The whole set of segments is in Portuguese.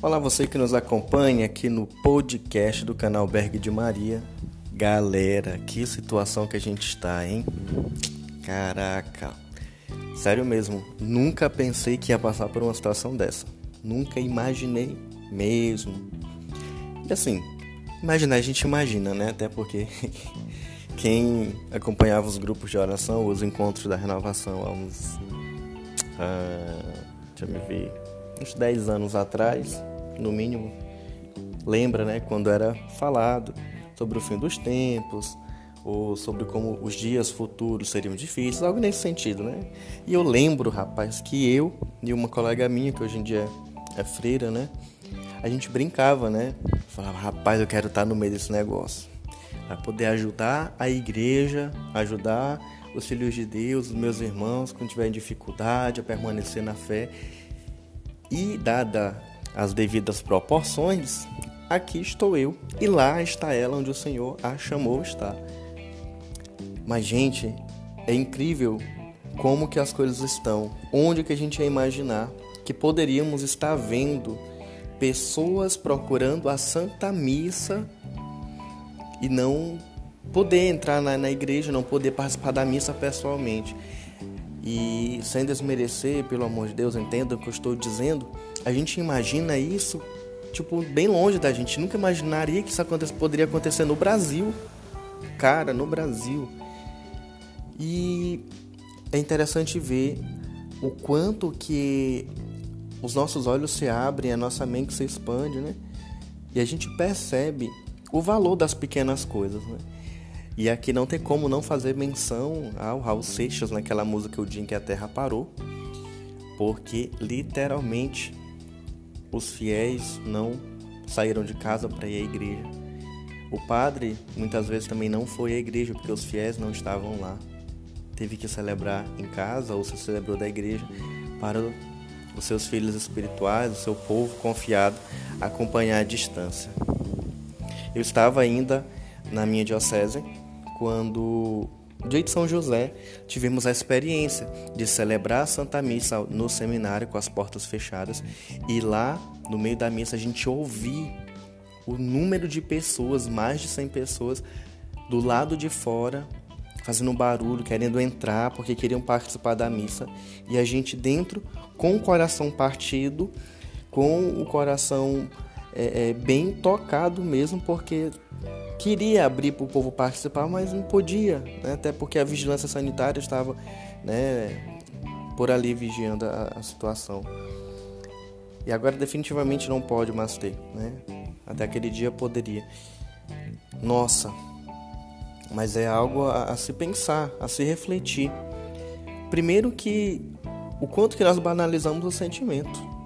Olá, você que nos acompanha aqui no podcast do canal Berg de Maria. Galera, que situação que a gente está, hein? Caraca, sério mesmo, nunca pensei que ia passar por uma situação dessa. Nunca imaginei mesmo. E assim, imaginar a gente imagina, né? Até porque quem acompanhava os grupos de oração, os encontros da renovação há uns. Ah, deixa eu me ver. Uns 10 anos atrás, no mínimo, lembra, né? Quando era falado sobre o fim dos tempos, ou sobre como os dias futuros seriam difíceis, algo nesse sentido, né? E eu lembro, rapaz, que eu e uma colega minha, que hoje em dia é freira, né? A gente brincava, né? Falava, rapaz, eu quero estar no meio desse negócio. Para poder ajudar a igreja, ajudar os filhos de Deus, os meus irmãos, quando tiverem dificuldade, a permanecer na fé. E dada as devidas proporções, aqui estou eu e lá está ela onde o Senhor a chamou estar. Mas gente, é incrível como que as coisas estão. Onde que a gente ia imaginar que poderíamos estar vendo pessoas procurando a Santa Missa e não poder entrar na, na igreja, não poder participar da missa pessoalmente. E sem desmerecer, pelo amor de Deus, entenda o que eu estou dizendo, a gente imagina isso, tipo, bem longe da gente. Nunca imaginaria que isso aconte poderia acontecer no Brasil. Cara, no Brasil. E é interessante ver o quanto que os nossos olhos se abrem, a nossa mente se expande, né? E a gente percebe o valor das pequenas coisas, né? E aqui não tem como não fazer menção ao Raul Seixas naquela música O Dia em que a Terra Parou, porque literalmente os fiéis não saíram de casa para ir à igreja. O padre muitas vezes também não foi à igreja porque os fiéis não estavam lá. Teve que celebrar em casa ou se celebrou da igreja para os seus filhos espirituais, o seu povo confiado acompanhar à distância. Eu estava ainda na minha diocese quando, de São José, tivemos a experiência de celebrar a Santa Missa no seminário com as portas fechadas. E lá, no meio da missa, a gente ouvir o número de pessoas, mais de 100 pessoas, do lado de fora, fazendo barulho, querendo entrar porque queriam participar da missa. E a gente dentro com o coração partido, com o coração é, é, bem tocado mesmo, porque queria abrir para o povo participar, mas não podia, né? até porque a vigilância sanitária estava né, por ali vigiando a, a, situação. E agora definitivamente não pode mais ter, né? Até aquele dia poderia. Nossa, mas é algo a, a se pensar, a se refletir. Primeiro que o quanto que nós banalizamos o sentimento,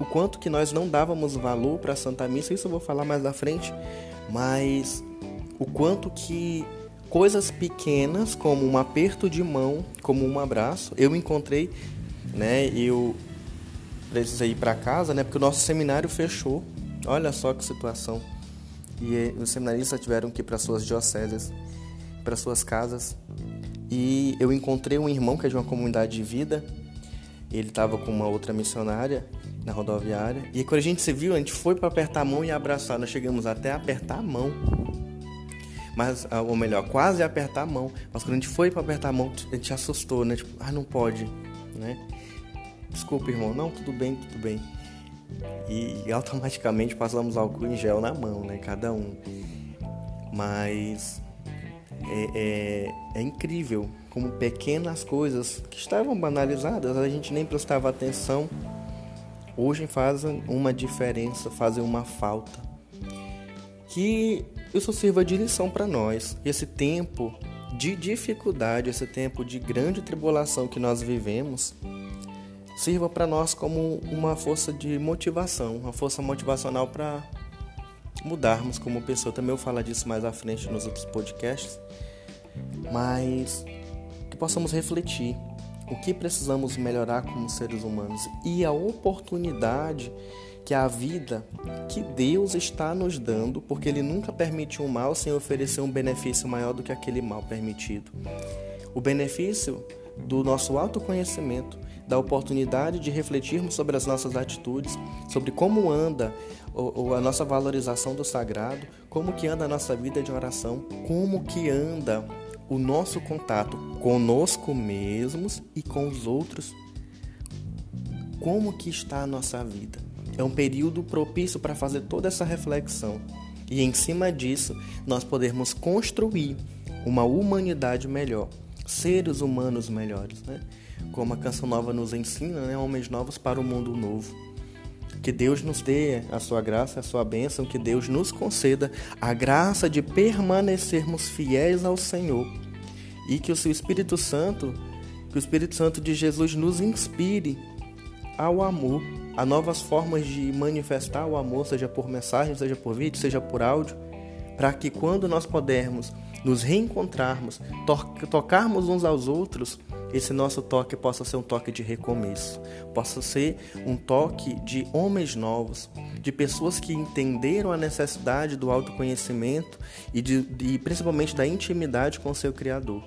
o quanto que nós não dávamos valor para a Santa Missa, isso eu vou falar mais à frente, mas o quanto que coisas pequenas, como um aperto de mão, como um abraço, eu encontrei, né? Eu precisei ir para casa, né? Porque o nosso seminário fechou. Olha só que situação. E eh, os seminaristas tiveram que ir para suas dioceses, para suas casas. E eu encontrei um irmão que é de uma comunidade de vida. Ele estava com uma outra missionária na rodoviária. E quando a gente se viu, a gente foi para apertar a mão e abraçar. Nós chegamos até a apertar a mão mas, ah, ou melhor, quase apertar a mão. Mas quando a gente foi para apertar a mão, a gente assustou, né? Tipo, ah, não pode, né? Desculpa, irmão. Não, tudo bem, tudo bem. E, e automaticamente passamos álcool em gel na mão, né? Cada um. Mas é, é, é, incrível como pequenas coisas que estavam banalizadas, a gente nem prestava atenção, hoje fazem uma diferença, fazem uma falta. Que isso sirva de lição para nós. Esse tempo de dificuldade, esse tempo de grande tribulação que nós vivemos, sirva para nós como uma força de motivação, uma força motivacional para mudarmos como pessoa. Também eu falo disso mais à frente nos outros podcasts, mas que possamos refletir o que precisamos melhorar como seres humanos e a oportunidade que a vida que Deus está nos dando, porque Ele nunca permitiu um mal sem oferecer um benefício maior do que aquele mal permitido. O benefício do nosso autoconhecimento, da oportunidade de refletirmos sobre as nossas atitudes, sobre como anda a nossa valorização do sagrado, como que anda a nossa vida de oração, como que anda o nosso contato conosco mesmos e com os outros. Como que está a nossa vida? É um período propício para fazer toda essa reflexão. E em cima disso, nós podemos construir uma humanidade melhor, seres humanos melhores, né? Como a canção nova nos ensina, né? Homens novos para o mundo novo. Que Deus nos dê a sua graça, a sua bênção, que Deus nos conceda a graça de permanecermos fiéis ao Senhor. E que o seu Espírito Santo, que o Espírito Santo de Jesus nos inspire ao amor, a novas formas de manifestar o amor, seja por mensagem, seja por vídeo, seja por áudio, para que quando nós pudermos nos reencontrarmos, to tocarmos uns aos outros, esse nosso toque possa ser um toque de recomeço, possa ser um toque de homens novos, de pessoas que entenderam a necessidade do autoconhecimento e, de, e principalmente da intimidade com o seu Criador.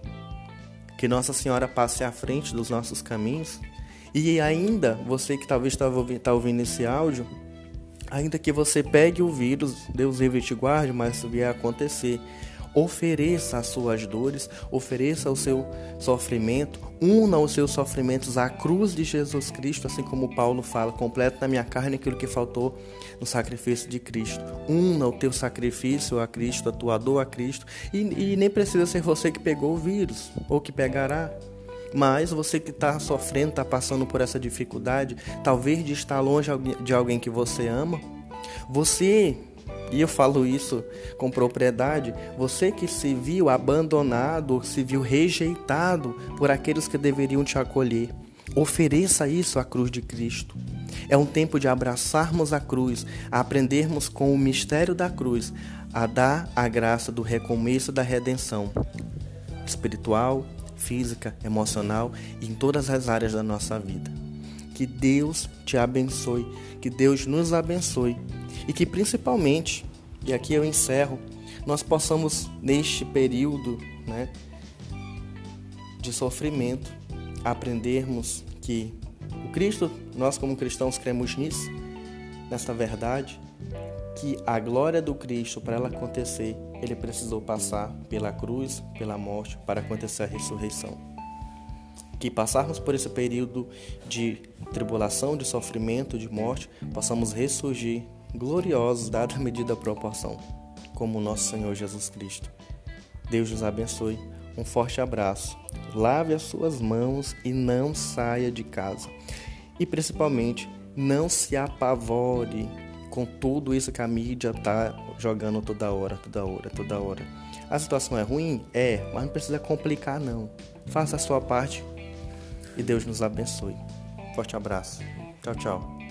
Que Nossa Senhora passe à frente dos nossos caminhos e ainda, você que talvez está ouvindo, tá ouvindo esse áudio, ainda que você pegue o vírus, Deus livre te guarde, mas isso vier a acontecer, ofereça as suas dores, ofereça o seu sofrimento, una os seus sofrimentos à cruz de Jesus Cristo, assim como Paulo fala, completa na minha carne aquilo que faltou no sacrifício de Cristo. Una o teu sacrifício a Cristo, a tua dor a Cristo, e, e nem precisa ser você que pegou o vírus ou que pegará. Mas você que está sofrendo, está passando por essa dificuldade, talvez de estar longe de alguém que você ama, você e eu falo isso com propriedade, você que se viu abandonado, se viu rejeitado por aqueles que deveriam te acolher, ofereça isso à cruz de Cristo. É um tempo de abraçarmos a cruz, a aprendermos com o mistério da cruz, a dar a graça do recomeço da redenção espiritual, física, emocional e em todas as áreas da nossa vida. Que Deus te abençoe, que Deus nos abençoe e que principalmente, e aqui eu encerro, nós possamos neste período, né, de sofrimento, aprendermos que o Cristo, nós como cristãos cremos nisso, nesta verdade, que a glória do Cristo para ela acontecer, ele precisou passar pela cruz, pela morte para acontecer a ressurreição. Que passarmos por esse período de tribulação, de sofrimento, de morte, possamos ressurgir gloriosos, dada a medida da proporção, como o nosso Senhor Jesus Cristo. Deus nos abençoe. Um forte abraço. Lave as suas mãos e não saia de casa. E principalmente, não se apavore com tudo isso que a mídia está jogando toda hora, toda hora, toda hora. A situação é ruim? É, mas não precisa complicar não. Faça a sua parte e Deus nos abençoe. Forte abraço. Tchau, tchau.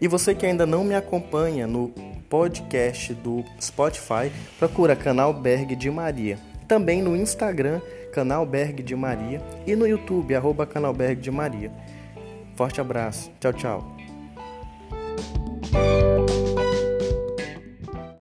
E você que ainda não me acompanha no podcast do Spotify, procura canal Berg de Maria. Também no Instagram, canal Berg de Maria. E no YouTube, arroba canal Berg de Maria. Forte abraço. Tchau, tchau.